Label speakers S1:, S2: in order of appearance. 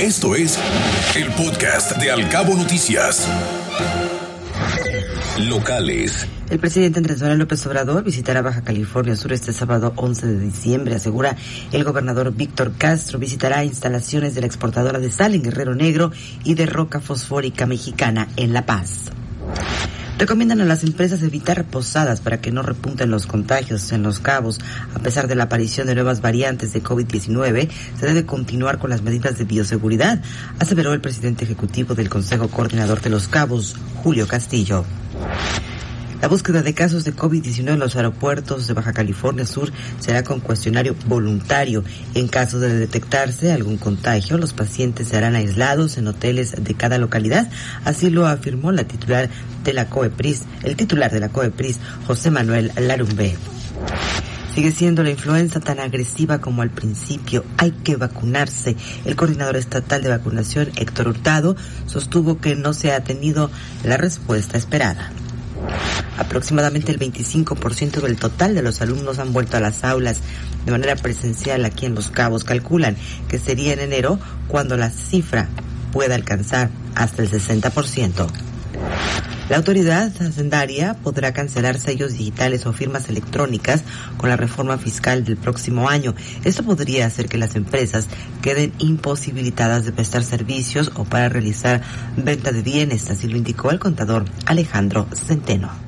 S1: Esto es el podcast de Alcabo Noticias. Locales.
S2: El presidente Andrés Manuel López Obrador visitará Baja California Sur este sábado 11 de diciembre, asegura el gobernador Víctor Castro. Visitará instalaciones de la exportadora de sal en Guerrero Negro y de roca fosfórica mexicana en La Paz. Recomiendan a las empresas evitar posadas para que no repunten los contagios en los cabos. A pesar de la aparición de nuevas variantes de COVID-19, se debe continuar con las medidas de bioseguridad, aseveró el presidente ejecutivo del Consejo Coordinador de los Cabos, Julio Castillo. La búsqueda de casos de COVID-19 en los aeropuertos de Baja California Sur será con cuestionario voluntario. En caso de detectarse algún contagio, los pacientes serán aislados en hoteles de cada localidad. Así lo afirmó la titular de la COEPRIS, el titular de la COEPRIS, José Manuel Larumbe. Sigue siendo la influenza tan agresiva como al principio. Hay que vacunarse. El coordinador estatal de vacunación, Héctor Hurtado, sostuvo que no se ha tenido la respuesta esperada. Aproximadamente el 25% del total de los alumnos han vuelto a las aulas de manera presencial aquí en Los Cabos. Calculan que sería en enero cuando la cifra pueda alcanzar hasta el 60%. La autoridad hacendaria podrá cancelar sellos digitales o firmas electrónicas con la reforma fiscal del próximo año. Esto podría hacer que las empresas queden imposibilitadas de prestar servicios o para realizar venta de bienes, así lo indicó el contador Alejandro Centeno.